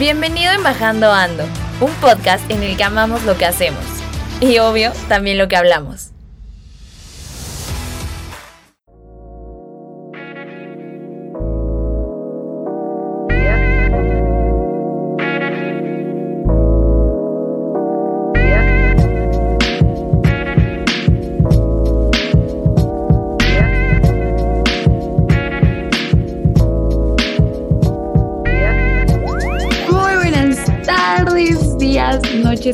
Bienvenido en Bajando Ando, un podcast en el que amamos lo que hacemos y obvio también lo que hablamos.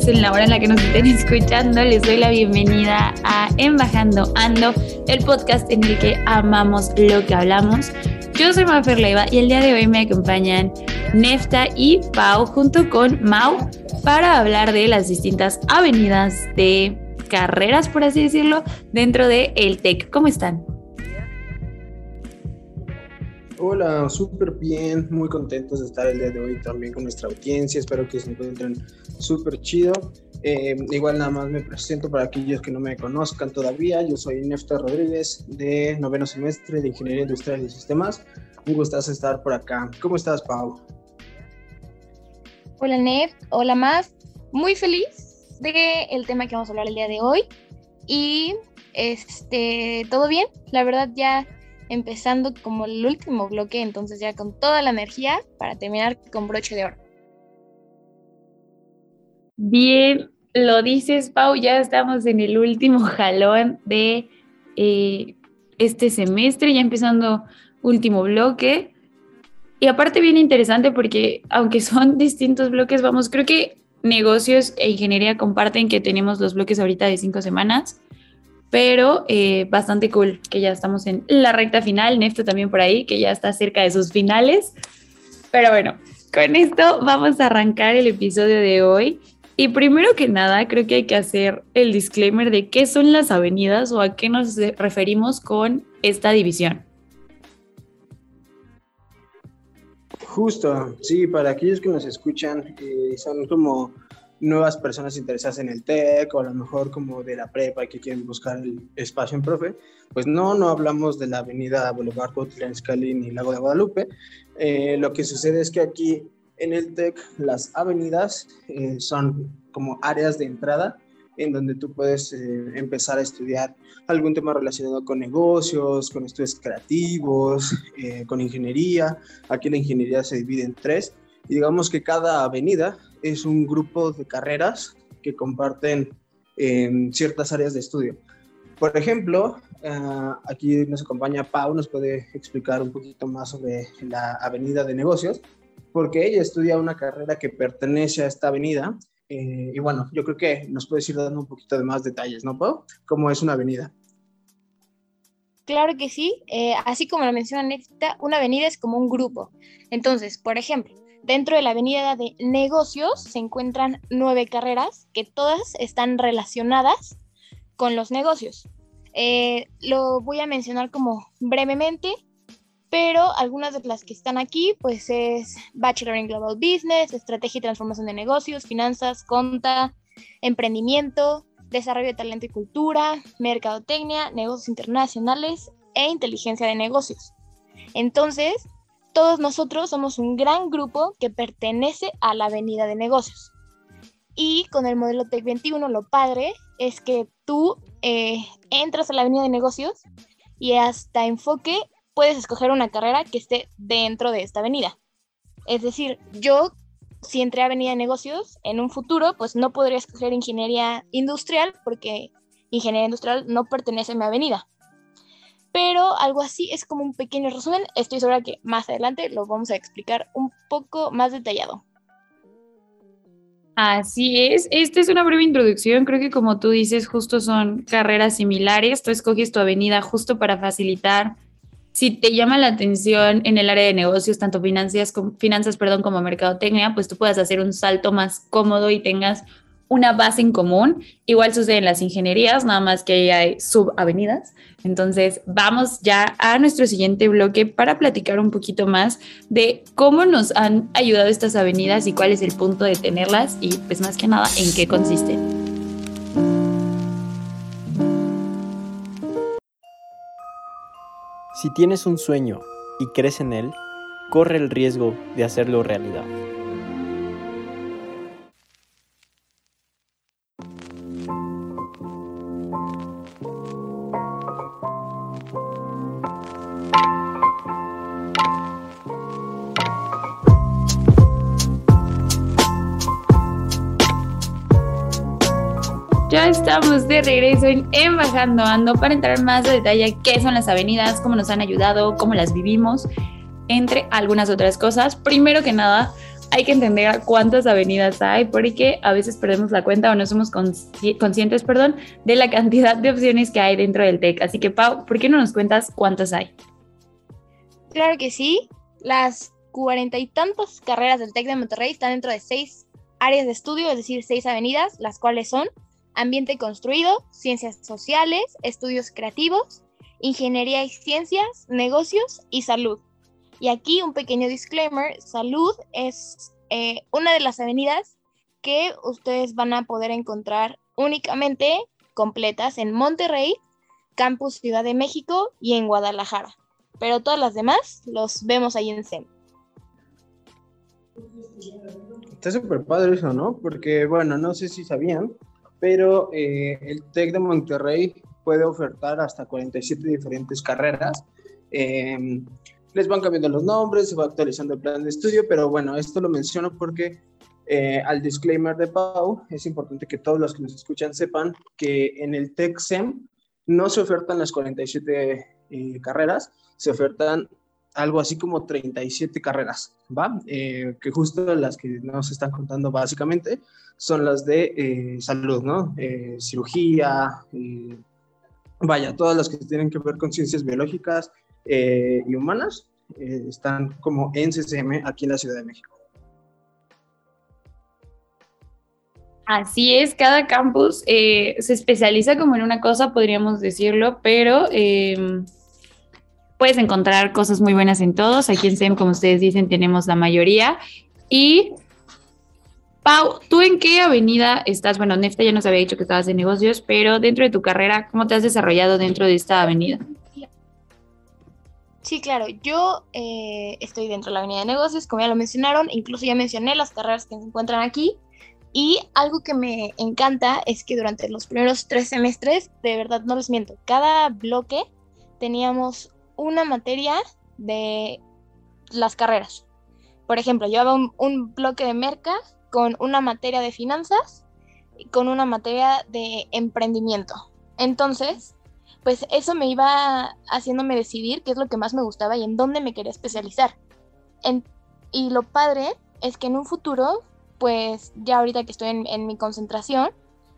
En la hora en la que nos estén escuchando. Les doy la bienvenida a Embajando Ando, el podcast en el que amamos lo que hablamos. Yo soy Mafer Leiva y el día de hoy me acompañan Nefta y Pau junto con Mau para hablar de las distintas avenidas de carreras, por así decirlo, dentro de el TEC. ¿Cómo están? Hola, súper bien, muy contentos de estar el día de hoy también con nuestra audiencia, espero que se encuentren súper chido. Eh, igual nada más me presento para aquellos que no me conozcan todavía, yo soy Nefta Rodríguez de noveno semestre de Ingeniería Industrial y Sistemas, un gustazo estar por acá. ¿Cómo estás, Pau? Hola Nef, hola Maf, muy feliz de el tema que vamos a hablar el día de hoy y este, todo bien, la verdad ya empezando como el último bloque, entonces ya con toda la energía para terminar con broche de oro. Bien, lo dices, Pau, ya estamos en el último jalón de eh, este semestre, ya empezando último bloque. Y aparte bien interesante porque aunque son distintos bloques, vamos, creo que negocios e ingeniería comparten que tenemos los bloques ahorita de cinco semanas, pero eh, bastante cool que ya estamos en la recta final, Nefta también por ahí, que ya está cerca de sus finales. Pero bueno, con esto vamos a arrancar el episodio de hoy. Y primero que nada, creo que hay que hacer el disclaimer de qué son las avenidas o a qué nos referimos con esta división. Justo, sí, para aquellos que nos escuchan, eh, son como nuevas personas interesadas en el TEC o a lo mejor como de la prepa y que quieren buscar el espacio en profe, pues no, no hablamos de la avenida Boulevard Cuautitlán Izcalli ni Lago de Guadalupe. Eh, lo que sucede es que aquí en el TEC las avenidas eh, son como áreas de entrada en donde tú puedes eh, empezar a estudiar algún tema relacionado con negocios, con estudios creativos, eh, con ingeniería. Aquí la ingeniería se divide en tres y digamos que cada avenida es un grupo de carreras que comparten en ciertas áreas de estudio. Por ejemplo, uh, aquí nos acompaña Pau, nos puede explicar un poquito más sobre la avenida de negocios, porque ella estudia una carrera que pertenece a esta avenida. Eh, y bueno, yo creo que nos puedes ir dando un poquito de más detalles, ¿no, Pau? ¿Cómo es una avenida? Claro que sí, eh, así como lo menciona Nefta, una avenida es como un grupo. Entonces, por ejemplo, Dentro de la avenida de negocios se encuentran nueve carreras que todas están relacionadas con los negocios. Eh, lo voy a mencionar como brevemente, pero algunas de las que están aquí, pues es Bachelor in Global Business, Estrategia y Transformación de Negocios, Finanzas, Conta, Emprendimiento, Desarrollo de Talento y Cultura, Mercadotecnia, Negocios Internacionales e Inteligencia de Negocios. Entonces, todos nosotros somos un gran grupo que pertenece a la avenida de negocios. Y con el modelo TEC 21 lo padre es que tú eh, entras a la avenida de negocios y hasta enfoque puedes escoger una carrera que esté dentro de esta avenida. Es decir, yo si entré a avenida de negocios en un futuro, pues no podría escoger ingeniería industrial porque ingeniería industrial no pertenece a mi avenida pero algo así es como un pequeño resumen. Estoy segura que más adelante lo vamos a explicar un poco más detallado. Así es, esta es una breve introducción, creo que como tú dices, justo son carreras similares, tú escoges tu avenida justo para facilitar si te llama la atención en el área de negocios, tanto finanzas, finanzas como mercadotecnia, pues tú puedas hacer un salto más cómodo y tengas una base en común. Igual sucede en las ingenierías, nada más que ahí hay subavenidas. Entonces, vamos ya a nuestro siguiente bloque para platicar un poquito más de cómo nos han ayudado estas avenidas y cuál es el punto de tenerlas y pues más que nada en qué consisten. Si tienes un sueño y crees en él, corre el riesgo de hacerlo realidad. De regreso en Embajando Ando para entrar más a detalle qué son las avenidas, cómo nos han ayudado, cómo las vivimos, entre algunas otras cosas. Primero que nada, hay que entender cuántas avenidas hay porque a veces perdemos la cuenta o no somos conscientes, perdón, de la cantidad de opciones que hay dentro del TEC. Así que Pau, ¿por qué no nos cuentas cuántas hay? Claro que sí. Las cuarenta y tantas carreras del TEC de Monterrey están dentro de seis áreas de estudio, es decir, seis avenidas, las cuales son ambiente construido, ciencias sociales, estudios creativos, ingeniería y ciencias, negocios y salud. Y aquí un pequeño disclaimer, salud es eh, una de las avenidas que ustedes van a poder encontrar únicamente completas en Monterrey, Campus Ciudad de México y en Guadalajara. Pero todas las demás los vemos ahí en CEM. Está súper padre eso, ¿no? Porque, bueno, no sé si sabían, pero eh, el TEC de Monterrey puede ofertar hasta 47 diferentes carreras. Em, les van cambiando los nombres, se va actualizando el plan de estudio, pero bueno, esto lo menciono porque eh, al disclaimer de Pau, es importante que todos los que nos escuchan sepan que en el TEC-SEM no se ofertan las 47 eh, carreras, se ofertan algo así como 37 carreras, ¿va? que justo las que nos están contando básicamente son las de eh, salud, ¿no? Eh, cirugía, eh, vaya, todas las que tienen que ver con ciencias biológicas y humanas están como en CCM aquí en la Ciudad de México. Así es, cada campus se especializa como en una cosa, podríamos decirlo, pero em, puedes encontrar cosas muy buenas en todos. Aquí en SEM, como ustedes dicen, tenemos la mayoría. Y Pau, ¿tú en qué avenida estás? Bueno, Nefta ya nos había dicho que estabas en negocios, pero dentro de tu carrera, ¿cómo te has desarrollado dentro de esta avenida? Sí, claro, yo eh, estoy dentro de la avenida de negocios, como ya lo mencionaron, incluso ya mencioné las carreras que se encuentran aquí. Y algo que me encanta es que durante los primeros tres semestres, de verdad no les miento, cada bloque teníamos una materia de las carreras. Por ejemplo, llevaba un, un bloque de mercas con una materia de finanzas y con una materia de emprendimiento. Entonces, pues eso me iba haciéndome decidir qué es lo que más me gustaba y en dónde me quería especializar. y lo padre es que en un futuro, pues ya ahorita que estoy en, en mi concentración,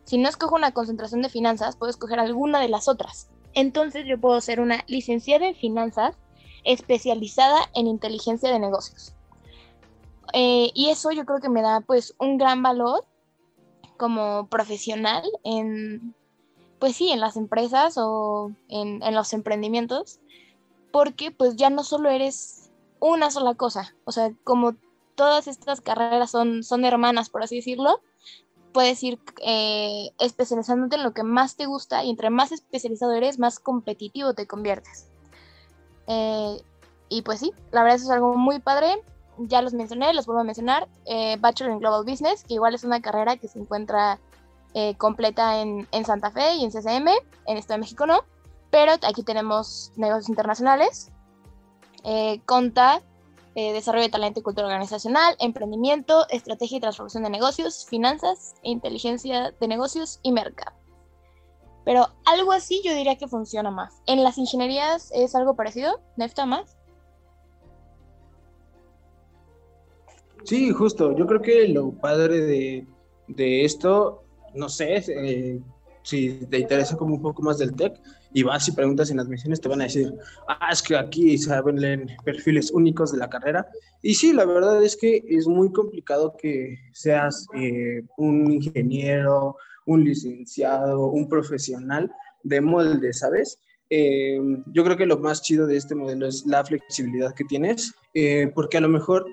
si no escojo una concentración de finanzas, puedo escoger alguna de las otras. Entonces yo puedo ser una licenciada en finanzas especializada en inteligencia de negocios. Eh, y eso yo creo que me da pues un gran valor como profesional en, pues sí, en las empresas o en, los emprendimientos, porque pues ya no solo eres una sola cosa, o sea, como todas estas carreras son, son hermanas, por así decirlo, puedes ir eh, especializándote en lo que más te gusta y entre más especializado eres, más competitivo te conviertes. Eh, y pues sí, la verdad eso es algo muy padre ya los mencioné, los vuelvo a mencionar. Eh, Bachelor in Global Business, que igual es una carrera que se encuentra eh, completa en, Santa Fe y en CCM, en Estado de México no, pero aquí tenemos negocios internacionales, eh, desarrollo de talento y cultura organizacional, emprendimiento, estrategia y transformación de negocios, finanzas, inteligencia de negocios y mercado. Pero algo así yo diría que funciona más. En las ingenierías es algo parecido, Nefta más. Sí, justo. Yo creo que lo padre de, esto, no sé, eh, si te interesa como un poco más del tech y vas y preguntas en admisiones, te van a decir, ah, es que aquí saben perfiles únicos de la carrera. Y sí, la verdad es que es muy complicado que seas eh, un ingeniero, un licenciado, un profesional de molde, ¿sabes? Eh, yo creo que lo más chido de este modelo es la flexibilidad que tienes, eh, porque a lo mejor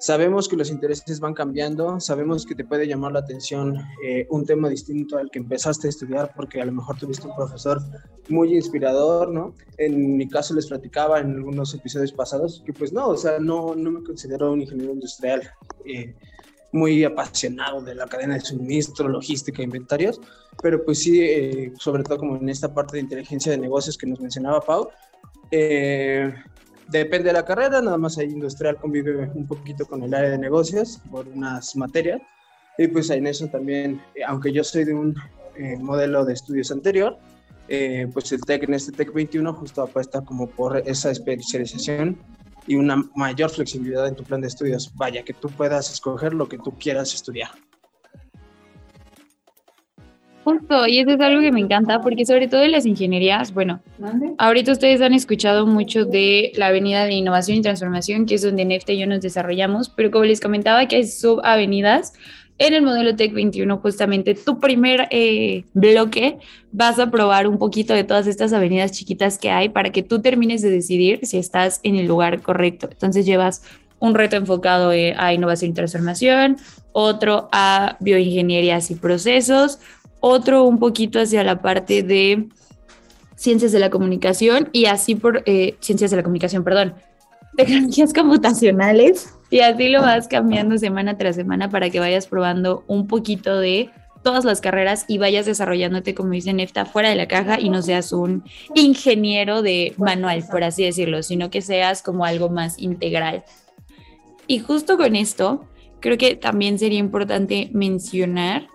Sabemos que los intereses van cambiando, sabemos que te puede llamar la atención eh, un tema distinto al que empezaste a estudiar porque a lo mejor tuviste un profesor muy inspirador, ¿no? En mi caso les platicaba en algunos episodios pasados que pues no, o sea, no, no me considero un ingeniero industrial eh, muy apasionado de la cadena de suministro, logística, inventarios, pero pues sí, eh, sobre todo como en esta parte de inteligencia de negocios que nos mencionaba Pau, eh, Depende de la carrera, nada más ahí industrial convive un poquito con el área de negocios por unas materias. Y pues en eso también, eh, aunque yo soy de un eh, modelo de estudios anterior, eh, pues el TEC en este TEC 21 justo apuesta como por esa especialización y una mayor flexibilidad en tu plan de estudios. Vaya, que tú puedas escoger lo que tú quieras estudiar. Justo, y eso es algo que me encanta, porque sobre todo en las ingenierías, bueno, ahorita ustedes han escuchado mucho de la avenida de innovación y transformación, que es donde Nefta y yo nos desarrollamos, pero como les comentaba que hay subavenidas, en el modelo Tech 21, justamente tu primer eh, bloque, vas a probar un poquito de todas estas avenidas chiquitas que hay para que tú termines de decidir si estás en el lugar correcto. Entonces llevas un reto enfocado eh, a innovación y transformación, otro a bioingenierías y procesos, otro un poquito hacia la parte de ciencias de la comunicación y así por eh, ciencias de la comunicación, perdón, tecnologías computacionales y así lo vas cambiando semana tras semana para que vayas probando un poquito de todas las carreras y vayas desarrollándote, como dice Nefta, fuera de la caja y no seas un ingeniero de manual, por así decirlo, sino que seas como algo más integral. Y justo con esto, creo que también sería importante mencionar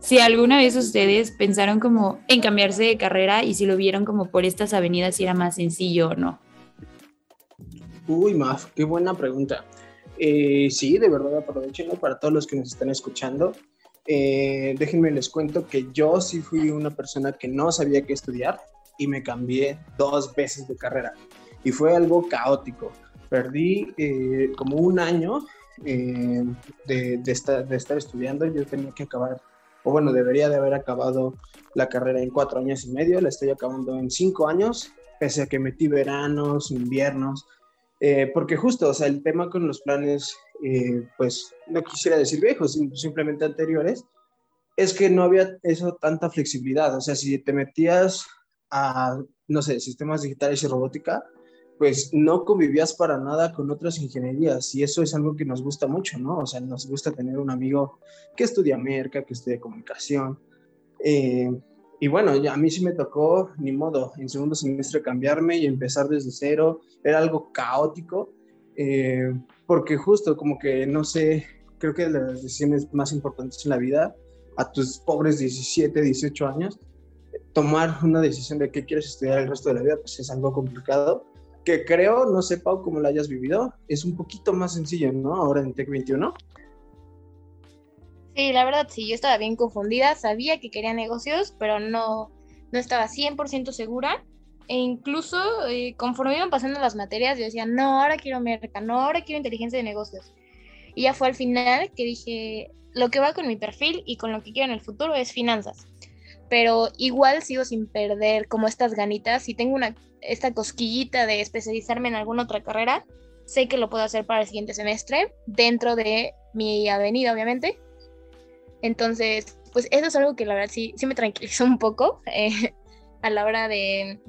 si alguna vez ustedes pensaron como en cambiarse de carrera y si lo vieron como por estas avenidas si era más sencillo o no. Uy, Maf, qué buena pregunta. Eh, sí, de verdad aprovechenlo para todos los que nos están escuchando. Eh, déjenme les cuento que yo sí fui una persona que no sabía qué estudiar y me cambié dos veces de carrera y fue algo caótico. Perdí eh, como un año eh, de, de, estar, de estar estudiando, yo tenía que acabar, o bueno, debería de haber acabado la carrera en cuatro años y medio, la estoy acabando en cinco años, pese a que metí veranos, inviernos, eh, porque justo, o sea, el tema con los planes, eh, pues no quisiera decir viejos, simplemente anteriores, es que no había eso tanta flexibilidad, o sea, si te metías a, no sé, sistemas digitales y robótica, pues no convivías para nada con otras ingenierías y eso es algo que nos gusta mucho, ¿no? O sea, nos gusta tener un amigo que estudia merca, que estudia comunicación. Eh, y bueno, a mí sí me tocó, ni modo, en segundo semestre cambiarme y empezar desde cero. Era algo caótico, eh, porque justo como que, no sé, creo que las decisiones más importantes en la vida, a tus pobres 17, 18 años, tomar una decisión de qué quieres estudiar el resto de la vida, pues es algo complicado que creo, no sé, Pau, cómo lo hayas vivido, es un poquito más sencillo, ¿no? Ahora en Tech 21. Sí, la verdad, sí, yo estaba bien confundida, sabía que quería negocios, pero no, no estaba 100% segura. E incluso eh, conforme iban pasando las materias, yo decía, no, ahora quiero merca, no, ahora quiero inteligencia de negocios. Y ya fue al final que dije, lo que va con mi perfil y con lo que quiero en el futuro es finanzas pero igual sigo sin perder como estas ganitas. Si tengo una, esta cosquillita de especializarme en alguna otra carrera, sé que lo puedo hacer para el siguiente semestre, dentro de mi avenida, obviamente. Entonces, pues eso es algo que la verdad sí, sí me tranquilizó un poco eh, a la hora de,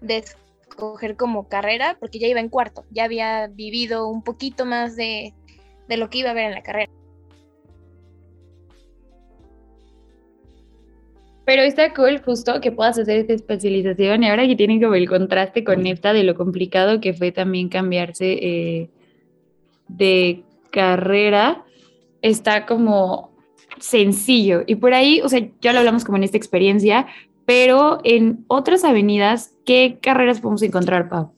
de escoger como carrera, porque ya iba en cuarto, ya había vivido un poquito más de, de lo que iba a ver en la carrera. Pero está cool justo que puedas hacer esta especialización y ahora que tienen como el contraste con Nefta de lo complicado que fue también cambiarse eh, de carrera, está como sencillo. Y por ahí, o sea, ya lo hablamos como en esta experiencia, pero en otras avenidas, ¿qué carreras podemos encontrar, Pau?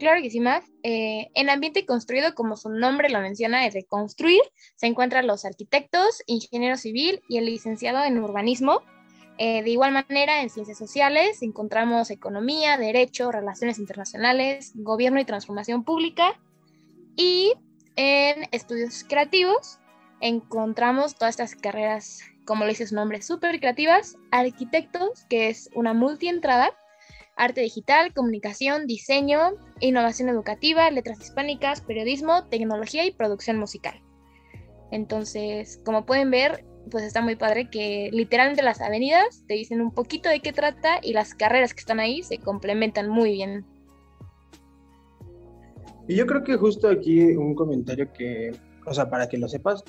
Claro que sí. Eh, en ambiente construido, como su nombre lo menciona, es de construir, se encuentran los arquitectos, ingeniero civil y el licenciado en urbanismo. Eh, de igual manera, en ciencias sociales encontramos economía, derecho, relaciones internacionales, gobierno y transformación pública. Y en estudios creativos encontramos todas estas carreras, como le dice su nombre, súper creativas, arquitectos, que es una multientrada, arte digital, comunicación, diseño, innovación educativa, letras hispánicas, periodismo, tecnología y producción musical. Entonces, como pueden ver, pues está muy padre que literalmente las avenidas te dicen un poquito de qué trata y las carreras que están ahí se complementan muy bien. Y yo creo que justo aquí un comentario que, o sea, para que lo sepas,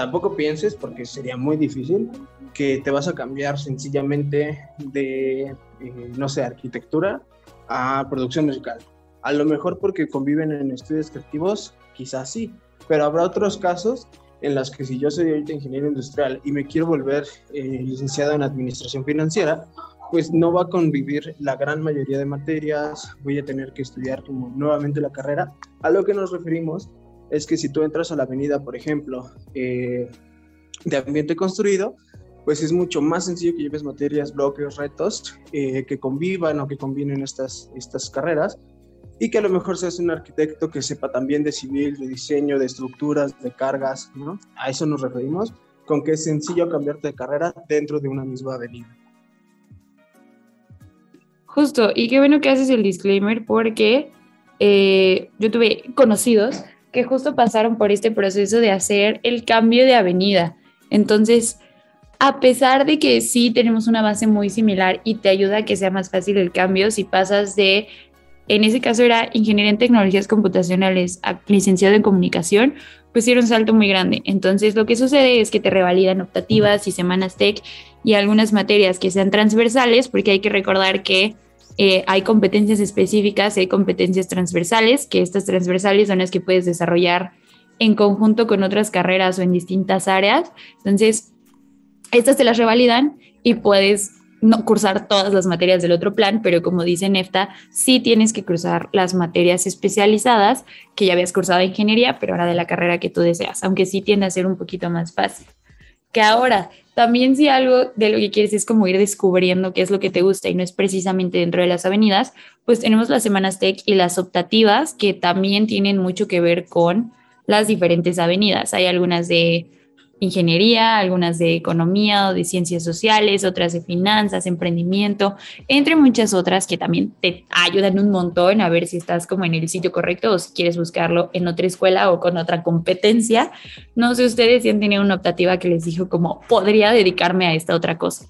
tampoco pienses, porque sería muy difícil, que te vas a cambiar sencillamente de, eh, no sé, arquitectura a producción musical. A lo mejor porque conviven en estudios creativos, quizás sí, pero habrá otros casos en los que si yo soy ahorita ingeniero industrial y me quiero volver eh, licenciado en administración financiera, pues no va a convivir la gran mayoría de materias, voy a tener que estudiar como nuevamente la carrera. A lo que nos referimos es que si tú entras a la avenida, por ejemplo, eh, de ambiente construido, pues es mucho más sencillo que lleves materias, bloques, retos eh, que convivan o que combinen estas, estas carreras y que a lo mejor seas un arquitecto que sepa también de civil, de diseño, de estructuras, de cargas, ¿no? A eso nos referimos, con que es sencillo cambiarte de carrera dentro de una misma avenida. Justo, y qué bueno que haces el disclaimer porque eh, yo tuve conocidos que justo pasaron por este proceso de hacer el cambio de avenida. Entonces, a pesar de que sí tenemos una base muy similar y te ayuda a que sea más fácil el cambio, si pasas de, en ese caso era ingeniería en tecnologías computacionales a licenciado en comunicación, pues era un salto muy grande. Entonces, lo que sucede es que te revalidan optativas y semanas tech y algunas materias que sean transversales, porque hay que recordar que eh, hay competencias específicas, hay competencias transversales, que estas transversales son las que puedes desarrollar en conjunto con otras carreras o en distintas áreas. Entonces, estas te las revalidan y puedes no cursar todas las materias del otro plan, pero como dice Nefta, sí tienes que cursar las materias especializadas que ya habías cursado ingeniería, pero ahora de la carrera que tú deseas, aunque sí tiende a ser un poquito más fácil que ahora también si algo de lo que quieres es como ir descubriendo qué es lo que te gusta y no es precisamente dentro de las avenidas, pues tenemos las semanas tech y las optativas que también tienen mucho que ver con las diferentes avenidas. Hay algunas de ingeniería, algunas de economía o de ciencias sociales, otras de finanzas, emprendimiento, entre muchas otras que también te ayudan un montón a ver si estás como en el sitio correcto o si quieres buscarlo en otra escuela o con otra competencia. No sé ustedes si han tenido una optativa que les dijo como podría dedicarme a esta otra cosa.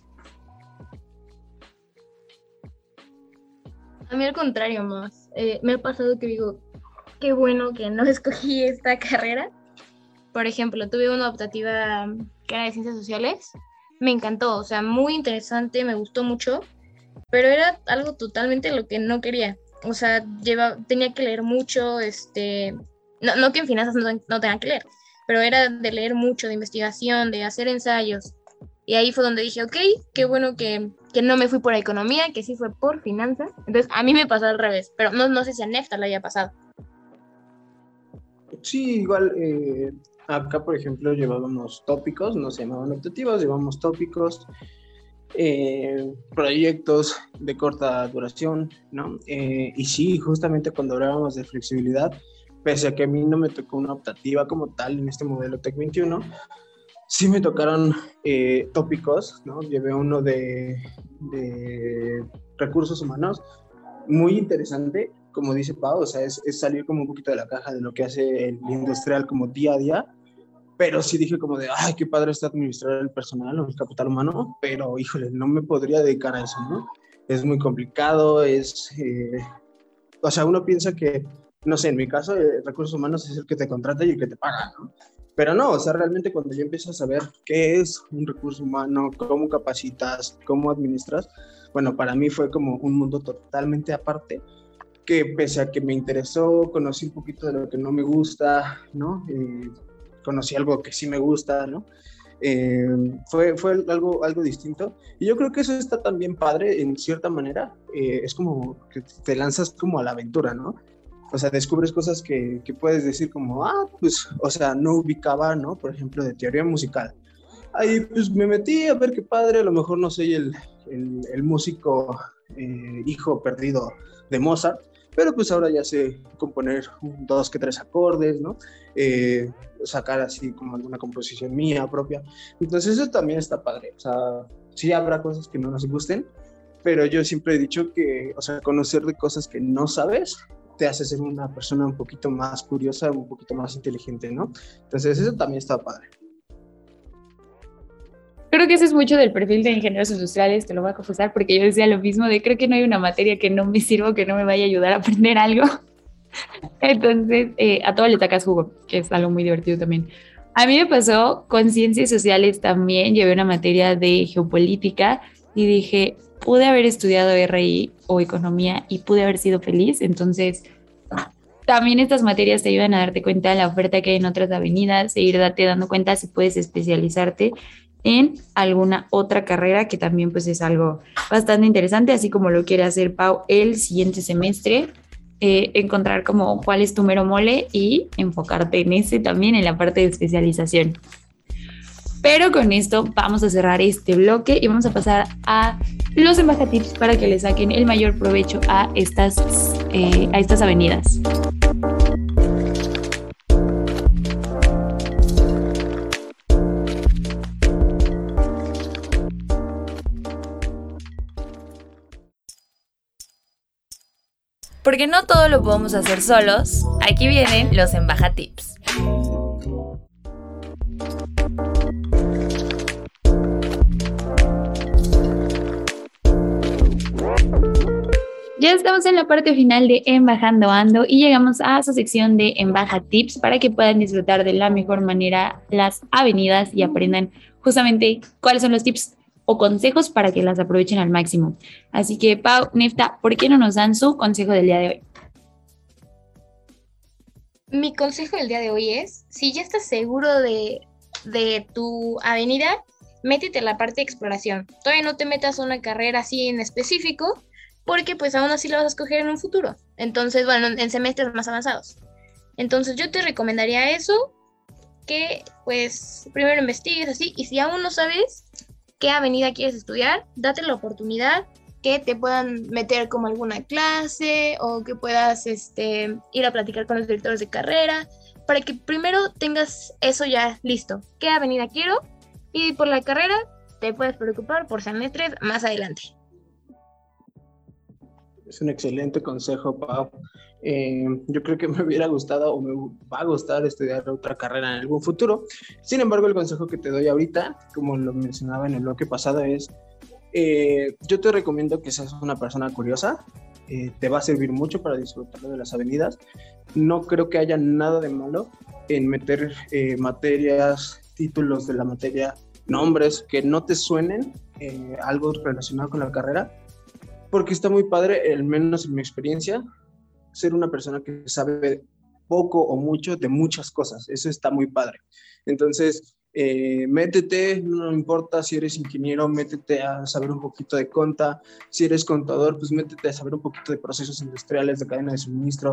A mí al contrario más. Eh, me ha pasado que digo, qué bueno que no escogí esta carrera por ejemplo, tuve una optativa que era de ciencias sociales. Me encantó, o sea, muy interesante, me gustó mucho, pero era algo totalmente lo que no quería. O sea, lleva, tenía que leer mucho, este, no, no que en finanzas no, no tengan que leer, pero era de leer mucho, de investigación, de hacer ensayos. Y ahí fue donde dije, ok, qué bueno que, que no me fui por economía, que sí fue por finanzas. Entonces, a mí me pasó al revés, pero no, no sé si a Nefta le haya pasado. Sí, igual eh, Acá, por ejemplo, llevábamos tópicos, no se llamaban optativos, llevábamos tópicos, eh, proyectos de corta duración, ¿no? Eh, y sí, justamente cuando hablábamos de flexibilidad, pese a que a mí no me tocó una optativa como tal en este modelo TEC 21, sí me tocaron eh, tópicos, ¿no? Llevé uno de, de, recursos humanos, muy interesante, como dice Pau, o sea, es, es, salir como un poquito de la caja de lo que hace el industrial como día a día pero sí dije como de, ay, qué padre está administrar el personal o el capital humano, pero híjole, no me podría dedicar a eso, ¿no? Es muy complicado, es, eh, o sea, uno piensa que, no sé, en mi caso, eh, recursos humanos es el que te contrata y el que te paga, ¿no? Pero no, o sea, realmente cuando yo empiezo a saber qué es un recurso humano, cómo capacitas, cómo administras, bueno, para mí fue como un mundo totalmente aparte que pese a que me interesó, conocí un poquito de lo que no me gusta, ¿no? Eh, conocí algo que sí me gusta, ¿no? Eh, fue, fue algo, algo distinto. Y yo creo que eso está también padre, en cierta manera. Eh, es como que te lanzas como a la aventura, ¿no? o sea, descubres cosas que, que, puedes decir como, ah, pues, o sea, no ubicaba, ¿no? Por ejemplo, de teoría musical. Ahí pues me metí a ver qué padre, a lo mejor no soy el, el, músico eh, hijo perdido de Mozart, pero pues ahora ya sé componer dos que tres acordes, ¿no? Eh, sacar así como alguna composición mía propia. Entonces eso también está padre, o sea, sí habrá cosas que no nos gusten, pero yo siempre he dicho que, o sea, conocer de cosas que no sabes te hace ser una persona un poquito más curiosa, un poquito más inteligente, ¿no? Entonces eso también está padre. Creo que eso es mucho del perfil de ingenieros industriales, te lo voy a confesar, porque yo decía lo mismo de creo que no hay una materia que no me sirva, que no me vaya a ayudar a aprender algo. Entonces, eh, a todo le tacas jugo, que es algo muy divertido también. A mí me pasó con ciencias sociales también, llevé una materia de geopolítica y dije, pude haber estudiado RI o economía y pude haber sido feliz. Entonces, también estas materias te ayudan a darte cuenta de la oferta que hay en otras avenidas, e ir date dando cuenta si puedes especializarte en alguna otra carrera, que también pues es algo bastante interesante, así como lo quiere hacer Pau el siguiente semestre. Eh, encontrar como cuál es tu mero mole y enfocarte en ese también en la parte de especialización. Pero con esto vamos a cerrar este bloque y vamos a pasar a los embajatips para que le saquen el mayor provecho a estas, eh, a estas avenidas. Porque no todo lo podemos hacer solos, aquí vienen los embajatips. Ya estamos en la parte final de Embajando Ando y llegamos a su sección de Embaja Tips para que puedan disfrutar de la mejor manera las avenidas y aprendan justamente cuáles son los tips o consejos para que las aprovechen al máximo. Así que, Pau, Nefta, ¿por qué no nos dan su consejo del día de hoy? Mi consejo del día de hoy es, si ya estás seguro de, de tu avenida, métete en la parte de exploración. Todavía no te metas a una carrera así en específico, porque pues aún así la vas a escoger en un futuro. Entonces, bueno, en semestres más avanzados. Entonces yo te recomendaría eso, que pues primero investigues así, y si aún no sabes, qué avenida quieres estudiar, date la oportunidad que te puedan meter como alguna clase o que puedas este, ir a platicar con los directores de carrera para que primero tengas eso ya listo. ¿Qué avenida quiero? Y por la carrera te puedes preocupar por semestres más adelante. Es un excelente consejo, Pau. Eh, yo creo que me hubiera gustado o me va a gustar estudiar otra carrera en algún futuro. Sin embargo, el consejo que te doy ahorita, como lo mencionaba en el bloque pasado, es, eh, yo te recomiendo que seas una persona curiosa, eh, te va a servir mucho para disfrutar de las avenidas. No creo que haya nada de malo en meter materias, títulos de la materia, nombres que no te suenen, algo relacionado con la carrera, porque está muy padre, al menos en mi experiencia, ser una persona que sabe poco o mucho de muchas cosas. Eso está muy padre. Entonces, eh, métete, no importa si eres ingeniero, métete a saber un poquito de conta. Si eres contador, pues métete a saber un poquito de procesos industriales, de cadena de suministro.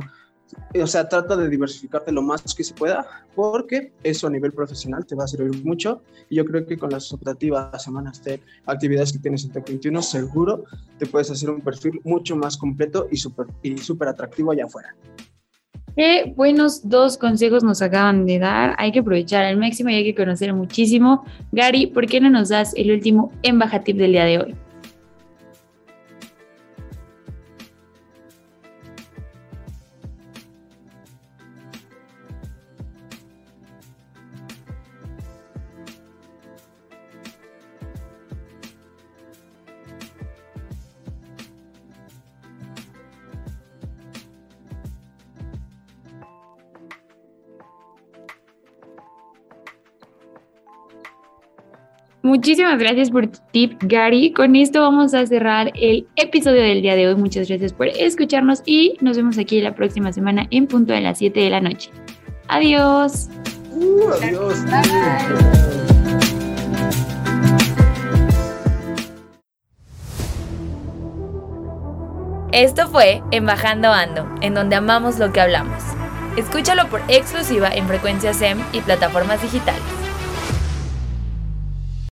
O sea, trata de diversificarte lo más que se pueda, porque eso a nivel profesional te va a servir mucho. Y yo creo que con las optativas, semanas de actividades que tienes en TEC 21, seguro te puedes hacer un perfil mucho más completo y súper y super atractivo allá afuera. Qué buenos dos consejos nos acaban de dar. Hay que aprovechar al máximo y hay que conocer muchísimo. Gary, ¿por qué no nos das el último embajatip del día de hoy? Muchísimas gracias por tu tip, Gary. Con esto vamos a cerrar el episodio del día de hoy. Muchas gracias por escucharnos y nos vemos aquí la próxima semana en punto de las 7 de la noche. Adiós. Uh, adiós. Esto fue Embajando Ando, en donde amamos lo que hablamos. Escúchalo por exclusiva en frecuencia SEM y plataformas digitales.